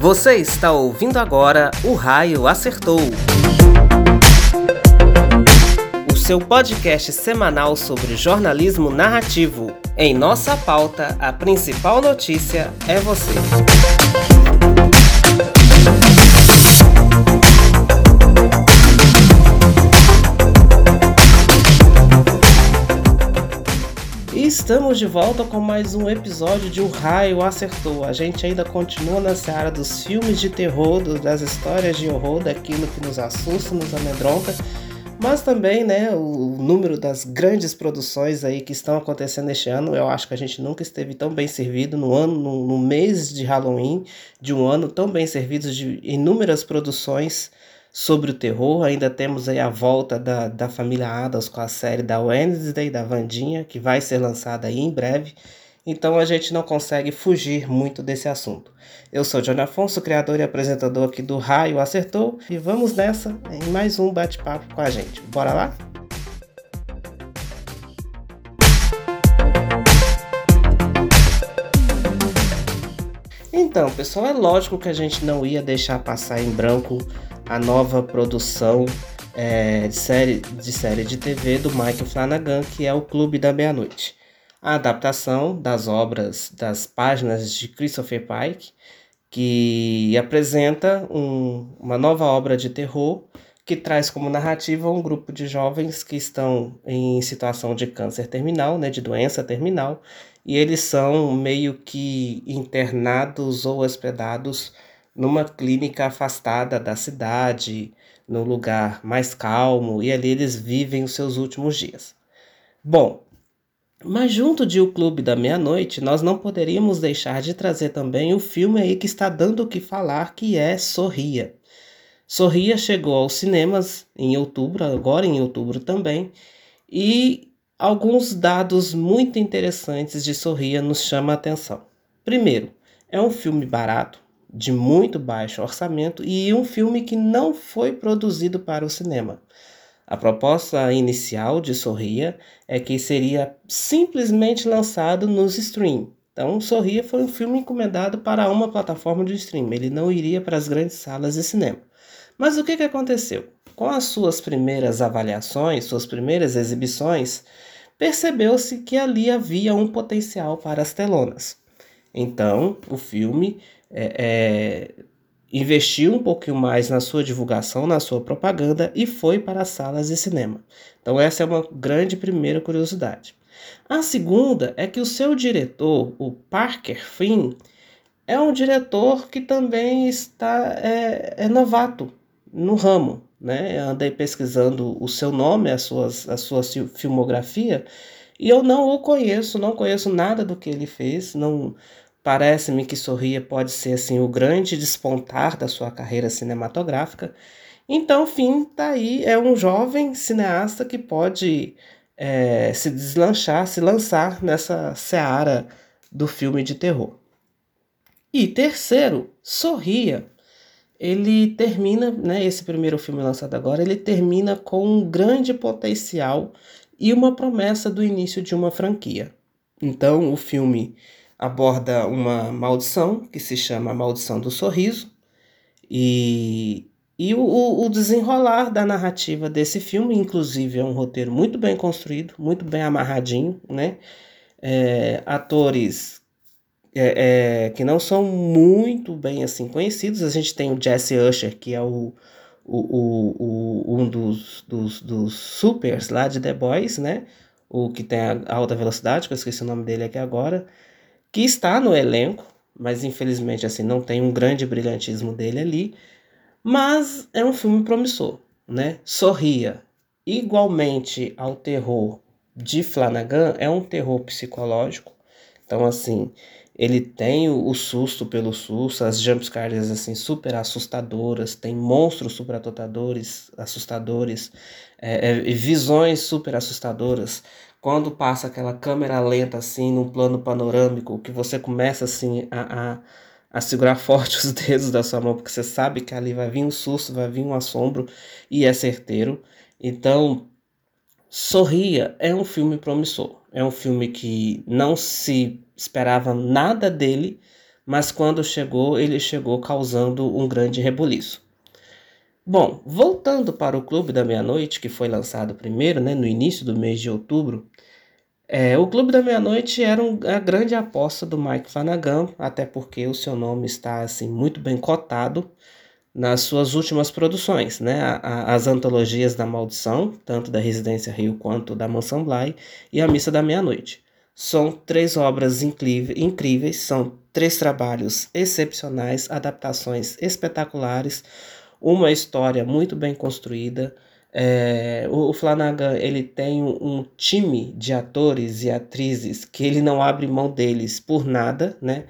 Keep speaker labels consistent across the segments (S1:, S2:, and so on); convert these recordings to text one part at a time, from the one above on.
S1: Você está ouvindo agora O Raio Acertou. O seu podcast semanal sobre jornalismo narrativo. Em nossa pauta, a principal notícia é você. Estamos de volta com mais um episódio de O Raio Acertou. A gente ainda continua na seara dos filmes de terror, das histórias de horror, daquilo que nos assusta, nos amedronta, mas também, né, o número das grandes produções aí que estão acontecendo este ano. Eu acho que a gente nunca esteve tão bem servido no ano, no, no mês de Halloween de um ano, tão bem servido de inúmeras produções sobre o terror. Ainda temos aí a volta da, da família Adams com a série da Wednesday, da Vandinha, que vai ser lançada aí em breve. Então a gente não consegue fugir muito desse assunto. Eu sou Johnny Afonso, criador e apresentador aqui do Raio Acertou, e vamos nessa em mais um bate-papo com a gente. Bora lá? Então, pessoal, é lógico que a gente não ia deixar passar em branco a nova produção é, de, série, de série de TV do Mike Flanagan, que é o Clube da Meia-Noite. A adaptação das obras das páginas de Christopher Pike, que apresenta um, uma nova obra de terror que traz como narrativa um grupo de jovens que estão em situação de câncer terminal, né, de doença terminal, e eles são meio que internados ou hospedados numa clínica afastada da cidade, num lugar mais calmo, e ali eles vivem os seus últimos dias. Bom, mas junto de O Clube da Meia-Noite, nós não poderíamos deixar de trazer também o filme aí que está dando o que falar, que é Sorria. Sorria chegou aos cinemas em outubro, agora em outubro também, e alguns dados muito interessantes de Sorria nos chamam a atenção. Primeiro, é um filme barato, de muito baixo orçamento e um filme que não foi produzido para o cinema. A proposta inicial de Sorria é que seria simplesmente lançado nos stream. Então, Sorria foi um filme encomendado para uma plataforma de stream. Ele não iria para as grandes salas de cinema. Mas o que, que aconteceu? Com as suas primeiras avaliações, suas primeiras exibições, percebeu-se que ali havia um potencial para as telonas. Então, o filme é, é, investiu um pouquinho mais na sua divulgação, na sua propaganda e foi para as salas de cinema. Então, essa é uma grande primeira curiosidade. A segunda é que o seu diretor, o Parker Finn, é um diretor que também está é, é novato no ramo. Né? Eu andei pesquisando o seu nome, a, suas, a sua filmografia, e eu não o conheço, não conheço nada do que ele fez, não, Parece-me que Sorria pode ser assim o grande despontar da sua carreira cinematográfica. Então, Fim tá aí, é um jovem cineasta que pode é, se deslanchar, se lançar nessa seara do filme de terror. E terceiro, Sorria. Ele termina, né, esse primeiro filme lançado agora, ele termina com um grande potencial e uma promessa do início de uma franquia. Então, o filme aborda uma maldição que se chama Maldição do Sorriso e, e o, o desenrolar da narrativa desse filme, inclusive, é um roteiro muito bem construído, muito bem amarradinho, né? É, atores é, é, que não são muito bem assim conhecidos. A gente tem o Jesse Usher, que é o, o, o, o, um dos, dos, dos supers lá de The Boys, né? O que tem a alta velocidade, que eu esqueci o nome dele aqui agora que está no elenco, mas infelizmente assim não tem um grande brilhantismo dele ali, mas é um filme promissor, né? Sorria igualmente ao terror de Flanagan, é um terror psicológico. Então assim, ele tem o, susto pelo susto, as jumpscares assim super assustadoras, tem monstros super assustadores, assustadores, é, é, visões super assustadoras quando passa aquela câmera lenta assim, num plano panorâmico, que você começa assim a, a, a segurar forte os dedos da sua mão, porque você sabe que ali vai vir um susto, vai vir um assombro e é certeiro. Então, Sorria é um filme promissor. É um filme que não se esperava nada dele, mas quando chegou, ele chegou causando um grande rebuliço. Bom, voltando para o Clube da Meia-Noite, que foi lançado primeiro, né, no início do mês de outubro, é, o Clube da Meia-Noite era um, a grande aposta do Mike Flanagan, até porque o seu nome está assim muito bem cotado nas suas últimas produções, né? A, a, as antologias da Maldição, tanto da Residência Rio quanto da Mansão Bly, e a Missa da Meia-Noite. São três obras incríveis, são três trabalhos excepcionais, adaptações espetaculares, uma história muito bem construída. É, o, Flanagan ele tem um, time de atores e atrizes que ele não abre mão deles por nada, né?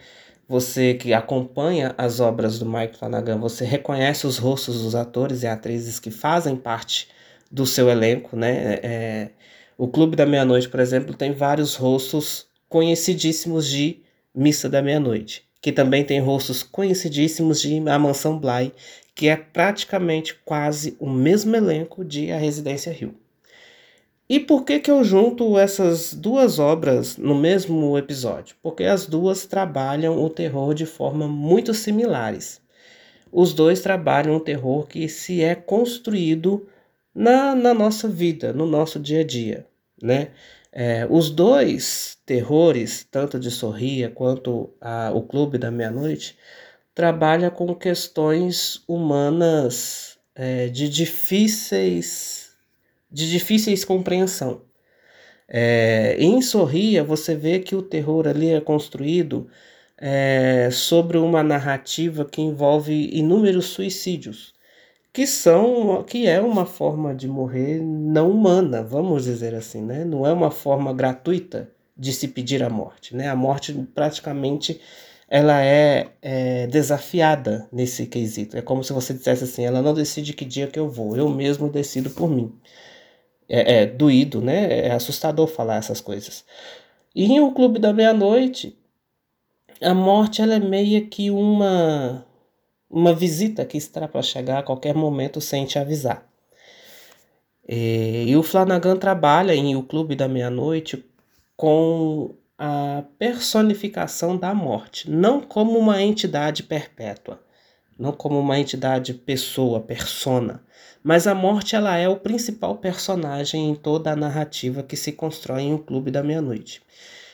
S1: Você que acompanha as obras do Mike Flanagan, você reconhece os rostos dos atores e atrizes que fazem parte do seu elenco, né? É, o Clube da Meia-Noite, por exemplo, tem vários rostos conhecidíssimos de Missa da Meia-Noite, que também tem rostos conhecidíssimos de A Mansão Bly, que é praticamente quase o mesmo elenco de A Residência Rio. E por que, que eu junto essas duas obras no mesmo episódio? Porque as duas trabalham o terror de forma muito similares. Os dois trabalham um terror que se é construído na, na nossa vida, no nosso dia a dia. Né? É, os dois terrores, tanto de Sorria quanto a, o Clube da Meia-Noite, trabalha com questões humanas é, de difíceis de difíceis compreensão. É, em Sorria você vê que o terror ali é construído é, sobre uma narrativa que envolve inúmeros suicídios, que são que é uma forma de morrer não humana, vamos dizer assim, né? Não é uma forma gratuita de se pedir a morte, né? A morte praticamente ela é, é, desafiada nesse quesito. É como se você dissesse assim: ela não decide que dia que eu vou, eu mesmo decido por mim. É, é doído, né? É assustador falar essas coisas. E em O Clube da Meia-Noite, a morte ela é meio que uma, uma visita que está para chegar a qualquer momento sem te avisar. E, e o Flanagan trabalha em O Clube da Meia-Noite com a personificação da morte, não como uma entidade perpétua, não como uma entidade pessoa, persona, mas a morte ela é o principal personagem em toda a narrativa que se constrói em O Clube da Meia-Noite.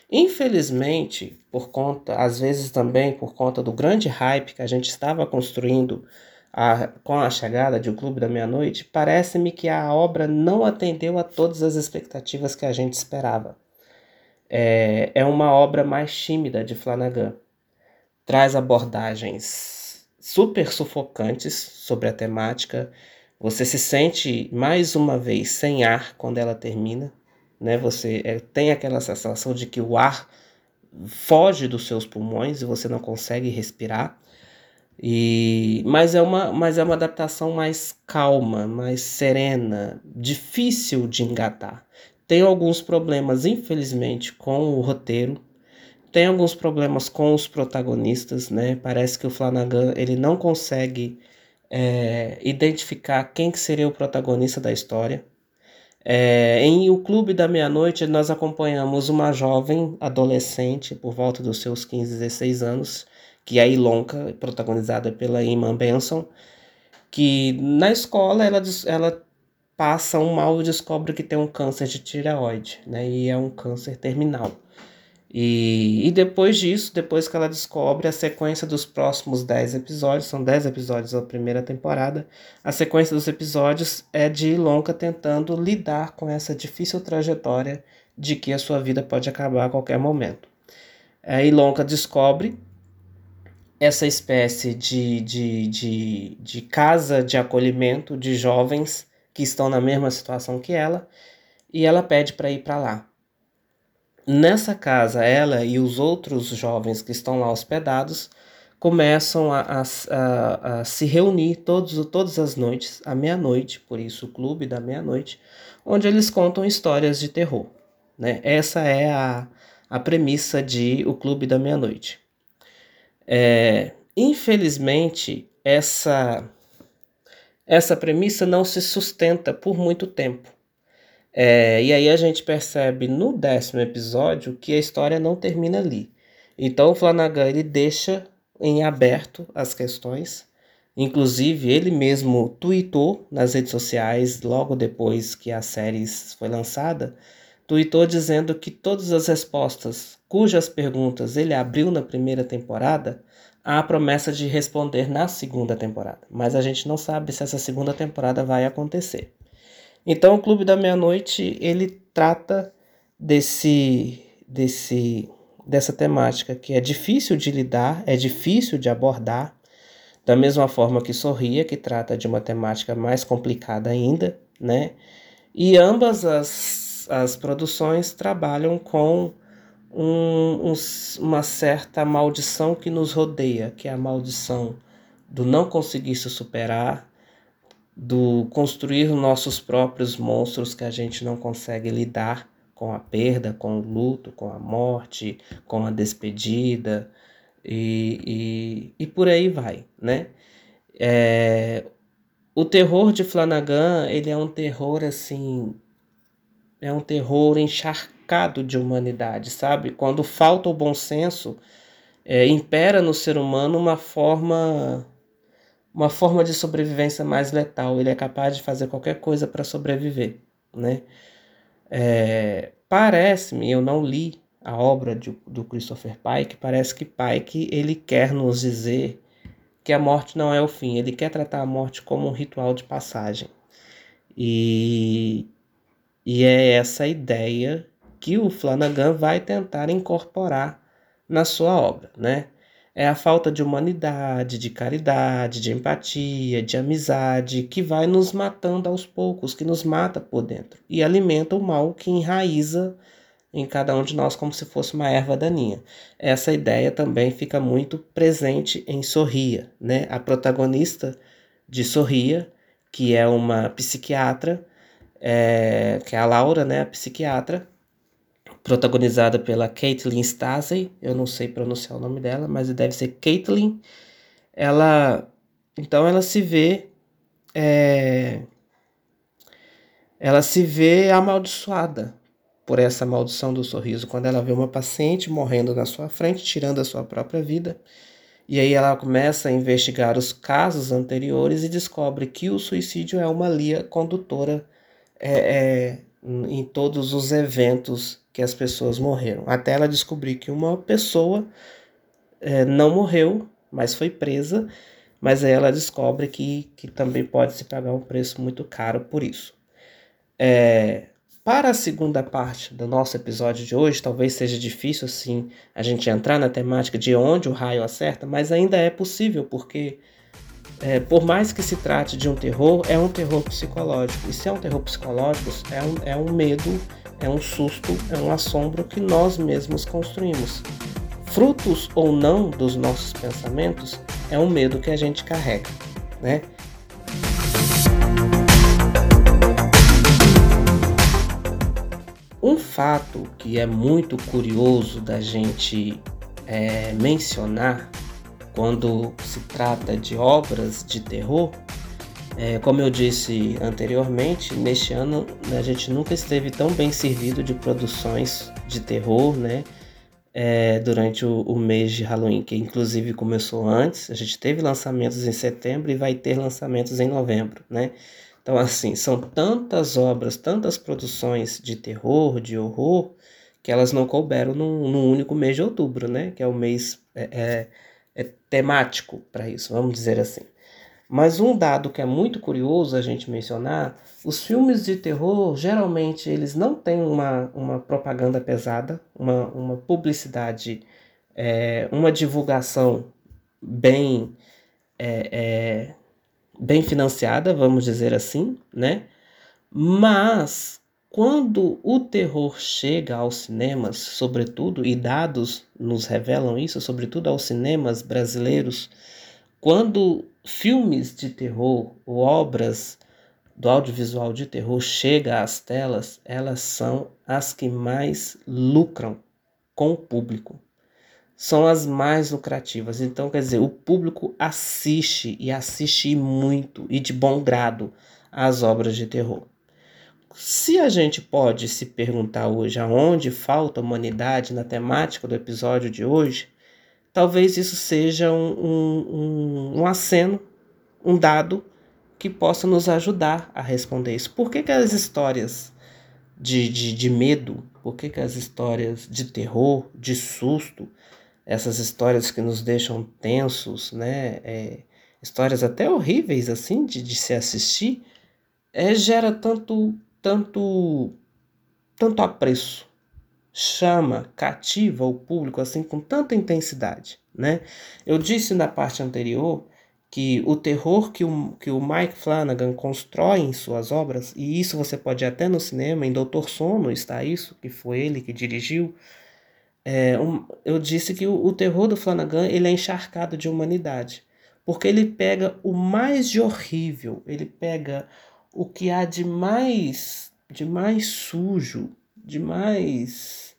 S1: Infelizmente, por conta, às vezes também por conta do grande hype que a gente estava construindo a, com a chegada de O Clube da Meia-Noite, parece-me que a obra não atendeu a todas as expectativas que a gente esperava é, é uma obra mais tímida de Flanagan. Traz abordagens super sufocantes sobre a temática. Você se sente mais uma vez sem ar quando ela termina, né? Você é, tem aquela sensação de que o ar foge dos seus pulmões e você não consegue respirar. E mas é uma mas é uma adaptação mais calma, mais serena, difícil de engatar. Tem alguns problemas, infelizmente, com o roteiro. Tem alguns problemas com os protagonistas, né? Parece que o Flanagan ele não consegue é, identificar quem que seria o protagonista da história. É, em O Clube da Meia-Noite, nós acompanhamos uma jovem adolescente, por volta dos seus 15, 16 anos, que é Ilonka, protagonizada pela Iman Benson, que na escola ela, ela passa um mal e descobre que tem um câncer de tireoide, né? E é um câncer terminal. E, e depois disso, depois que ela descobre a sequência dos próximos 10 episódios, são 10 episódios da primeira temporada, a sequência dos episódios é de Lonca tentando lidar com essa difícil trajetória de que a sua vida pode acabar a qualquer momento. Aí Lonca descobre essa espécie de, de, de, de casa de acolhimento de jovens que estão na mesma situação que ela, e ela pede para ir para lá. Nessa casa, ela e os outros jovens que estão lá hospedados começam a, a, a, a se reunir todos, todas as noites, à meia-noite, por isso o clube da meia-noite, onde eles contam histórias de terror. Né? Essa é a, a premissa de O Clube da Meia-Noite. É, infelizmente, essa essa premissa não se sustenta por muito tempo. É, e aí a gente percebe no décimo episódio que a história não termina ali. Então o Flanagan ele deixa em aberto as questões. Inclusive, ele mesmo tweetou nas redes sociais, logo depois que a série foi lançada, tweetou dizendo que todas as respostas cujas perguntas ele abriu na primeira temporada, há a promessa de responder na segunda temporada. Mas a gente não sabe se essa segunda temporada vai acontecer. Então, o Clube da Meia-Noite, ele trata desse, desse, dessa temática que é difícil de lidar, é difícil de abordar, da mesma forma que Sorria, que trata de uma temática mais complicada ainda, né? E ambas as, as produções trabalham com um, um, uma certa maldição que nos rodeia, que é a maldição do não conseguir se superar, do construir nossos próprios monstros que a gente não consegue lidar com a perda, com o luto, com a morte, com a despedida, e, e, e por aí vai, né? É, o terror de Flanagan, ele é um terror assim, é um terror encharcado de humanidade, sabe? Quando falta o bom senso, é, impera no ser humano uma forma uma forma de sobrevivência mais letal. Ele é capaz de fazer qualquer coisa para sobreviver, né? É, Parece-me, eu não li a obra de, do Christopher Pike, parece que Pike ele quer nos dizer que a morte não é o fim, ele quer tratar a morte como um ritual de passagem. E, e é essa ideia que o Flanagan vai tentar incorporar na sua obra, né? É a falta de humanidade, de caridade, de empatia, de amizade que vai nos matando aos poucos, que nos mata por dentro e alimenta o mal que enraiza em cada um de nós como se fosse uma erva daninha. Essa ideia também fica muito presente em Sorria, né? A protagonista de Sorria, que é uma psiquiatra, é, que é a Laura, né? A psiquiatra, protagonizada pela Caitlin Stasey, eu não sei pronunciar o nome dela, mas deve ser Caitlin. Ela, então ela se vê, é, ela se vê amaldiçoada por essa maldição do sorriso, quando ela vê uma paciente morrendo na sua frente, tirando a sua própria vida. E aí ela começa a investigar os casos anteriores e descobre que o suicídio é uma linha condutora é, é, em todos os eventos que as pessoas morreram. Até ela descobrir que uma pessoa é, não morreu, mas foi presa, mas aí ela descobre que, que também pode se pagar um preço muito caro por isso. É, para a segunda parte do nosso episódio de hoje, talvez seja difícil assim a gente entrar na temática de onde o raio acerta, mas ainda é possível, porque é, por mais que se trate de um terror, é um terror psicológico. E se é um terror psicológico, é um, é um medo, é um susto, é um assombro que nós mesmos construímos. Frutos ou não dos nossos pensamentos, é um medo que a gente carrega, né? Um fato que é muito curioso da gente é, mencionar quando se trata de obras de terror, é, como eu disse anteriormente, neste ano a gente nunca esteve tão bem servido de produções de terror, né? É, durante o, o, mês de Halloween, que inclusive começou antes. A gente teve lançamentos em setembro e vai ter lançamentos em novembro, né? Então, assim, são tantas obras, tantas produções de terror, de horror, que elas não couberam num, num único mês de outubro, né? Que é o mês é, é, é temático para isso, vamos dizer assim. Mas um dado que é muito curioso a gente mencionar, os filmes de terror, geralmente, eles não têm uma, uma propaganda pesada, uma, uma publicidade, é, uma divulgação bem... É, é, bem financiada, vamos dizer assim, né? Mas quando o terror chega aos cinemas, sobretudo, e dados nos revelam isso, sobretudo aos cinemas brasileiros, quando filmes de terror ou obras do audiovisual de terror chega às telas, elas são as que mais lucram com o público são as mais lucrativas. Então, quer dizer, o público assiste e assiste muito e de bom grado às obras de terror. Se a gente pode se perguntar hoje aonde falta humanidade na temática do episódio de hoje, talvez isso seja um, um, um aceno, um dado que possa nos ajudar a responder isso. Por que, que as histórias de, de, de medo, por que, que as histórias de terror, de susto, essas histórias que nos deixam tensos, né? É, histórias até horríveis assim de, de se assistir, é, gera tanto, tanto, tanto apreço, chama, cativa o público assim com tanta intensidade, né? Eu disse na parte anterior que o terror que o, que o Mike Flanagan constrói em suas obras, e isso você pode ir até no cinema, em Doutor Sono está isso, que foi ele que dirigiu, é, um, eu disse que o, o terror do Flanagan ele é encharcado de humanidade, porque ele pega o mais de horrível, ele pega o que há de mais, de mais sujo, de mais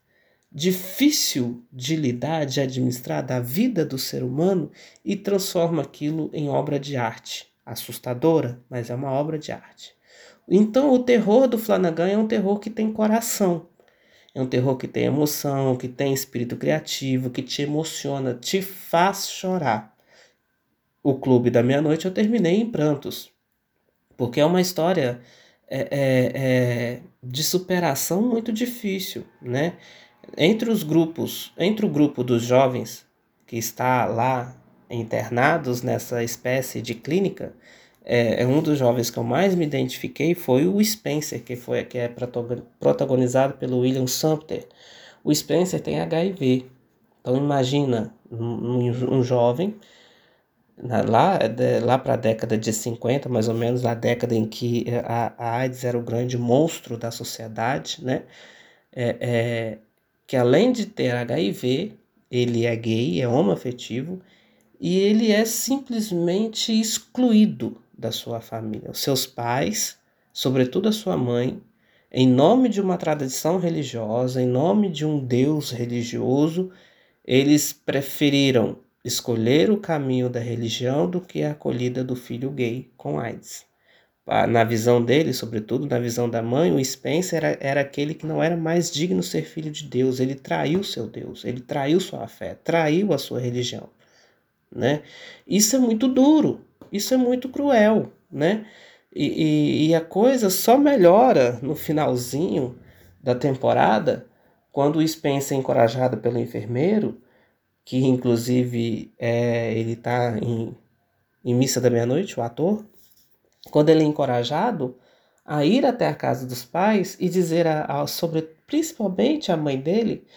S1: difícil de lidar, de administrar da vida do ser humano e transforma aquilo em obra de arte. Assustadora, mas é uma obra de arte. Então, o terror do Flanagan é um terror que tem coração. É um terror que tem emoção, que tem espírito criativo, que te emociona, te faz chorar. O Clube da Meia-Noite eu terminei em prantos, porque é uma história é, é, é, de superação muito difícil, né? Entre os grupos, entre o grupo dos jovens que está lá internados nessa espécie de clínica, é, é, um dos jovens que eu mais me identifiquei foi o Spencer, que foi que é protagonizado pelo William Sumpter. O Spencer tem HIV. Então imagina um, um jovem lá, lá para a década de 50, mais ou menos, a década em que a, a AIDS era o grande monstro da sociedade, né? É, é, que além de ter HIV, ele é gay, é homoafetivo e ele é simplesmente excluído da sua família. Os seus pais, sobretudo a sua mãe, em nome de uma tradição religiosa, em nome de um Deus religioso, eles preferiram escolher o caminho da religião do que a acolhida do filho gay com AIDS na visão dele, sobretudo na visão da mãe, o Spencer era, era aquele que não era mais digno ser filho de Deus. Ele traiu seu Deus, ele traiu sua fé, traiu a sua religião. Né? Isso é muito duro, isso é muito cruel. Né? E, e, e a coisa só melhora no finalzinho da temporada, quando o Spencer é encorajado pelo enfermeiro, que inclusive é, ele está em, em Missa da Meia-Noite, o ator, quando ele é encorajado a ir até a casa dos pais e dizer a, a, sobre principalmente a mãe dele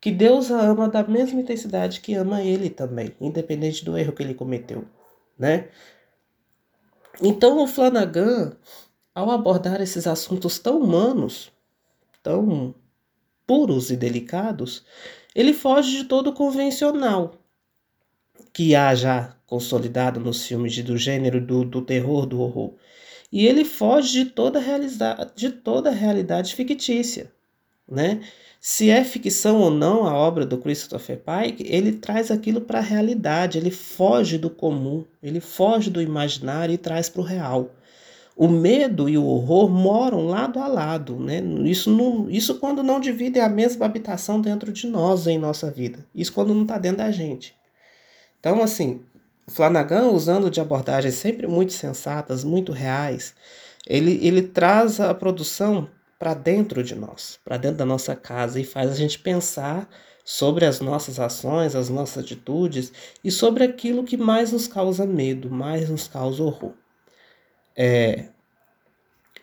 S1: que Deus a ama da mesma intensidade que ama ele também, independente do erro que ele cometeu, né? Então o Flanagan, ao abordar esses assuntos tão humanos, tão puros e delicados, ele foge de todo o convencional que há já consolidado nos filmes do gênero do, do terror, do horror. E ele foge de toda, realidade, de toda realidade fictícia. Né? Se é ficção ou não a obra do Christopher Pike, ele traz aquilo para a realidade, ele foge do comum, ele foge do imaginário e traz para o real. O medo e o horror moram lado a lado, né? Isso, não, isso quando não dividem a mesma habitação dentro de nós em nossa vida. Isso quando não está dentro da gente. Então, assim, Flanagan, usando de abordagens sempre muito sensatas, muito reais, ele, ele traz a produção para dentro de nós, para dentro da nossa casa e faz a gente pensar sobre as nossas ações, as nossas atitudes e sobre aquilo que mais nos causa medo, mais nos causa horror. É,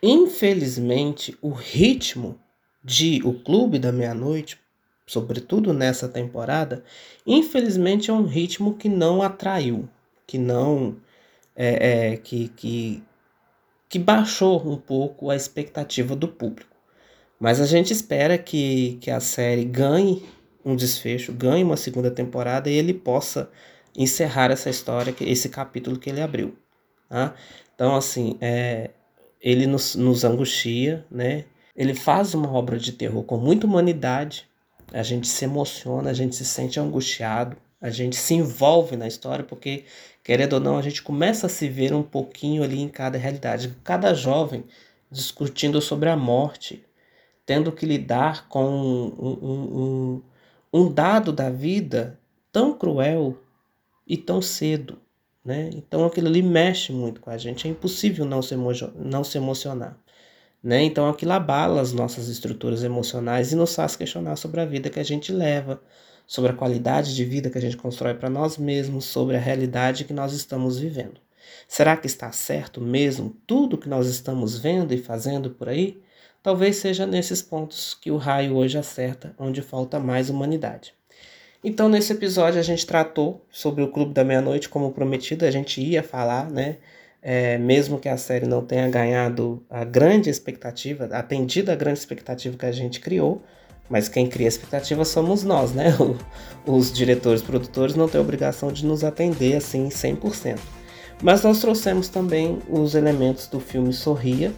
S1: infelizmente, o ritmo de O Clube da Meia-Noite sobretudo nessa temporada, infelizmente é um ritmo que não atraiu, que não é, é, que, que, que baixou um pouco a expectativa do público. Mas a gente espera que, que a série ganhe um desfecho, ganhe uma segunda temporada e ele possa encerrar essa história, esse capítulo que ele abriu. Tá? Então, assim, é, ele nos, nos angustia, né? Ele faz uma obra de terror com muita humanidade, a gente se emociona, a gente se sente angustiado, a gente se envolve na história, porque, querendo ou não, a gente começa a se ver um pouquinho ali em cada realidade. Cada jovem discutindo sobre a morte, tendo que lidar com um, um, um, um dado da vida tão cruel e tão cedo, né? Então aquilo ali mexe muito com a gente, é impossível não se, não se emocionar. Né? Então aquilo abala as nossas estruturas emocionais e nos faz questionar sobre a vida que a gente leva, sobre a qualidade de vida que a gente constrói para nós mesmos, sobre a realidade que nós estamos vivendo. Será que está certo mesmo tudo que nós estamos vendo e fazendo por aí? Talvez seja nesses pontos que o raio hoje acerta, onde falta mais humanidade. Então, nesse episódio, a gente tratou sobre o Clube da Meia-Noite, como prometido, a gente ia falar, né? É, mesmo que a série não tenha ganhado a grande expectativa, atendido a grande expectativa que a gente criou, mas quem cria expectativa somos nós, né? os diretores, produtores não têm obrigação de nos atender assim 100%. Mas nós trouxemos também os elementos do filme Sorria,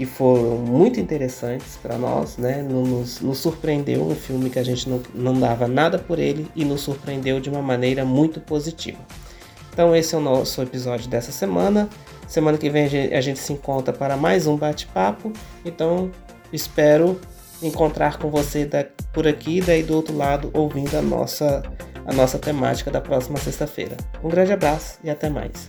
S1: que foram muito interessantes para nós, né? Nos, nos, surpreendeu um filme que a gente não, não dava nada por ele e nos surpreendeu de uma maneira muito positiva. Então esse é o nosso episódio dessa semana. Semana que vem a gente, a gente se encontra para mais um bate-papo. Então espero encontrar com você da, por aqui daí do outro lado ouvindo a nossa, a nossa temática da próxima sexta-feira. Um grande abraço e até mais.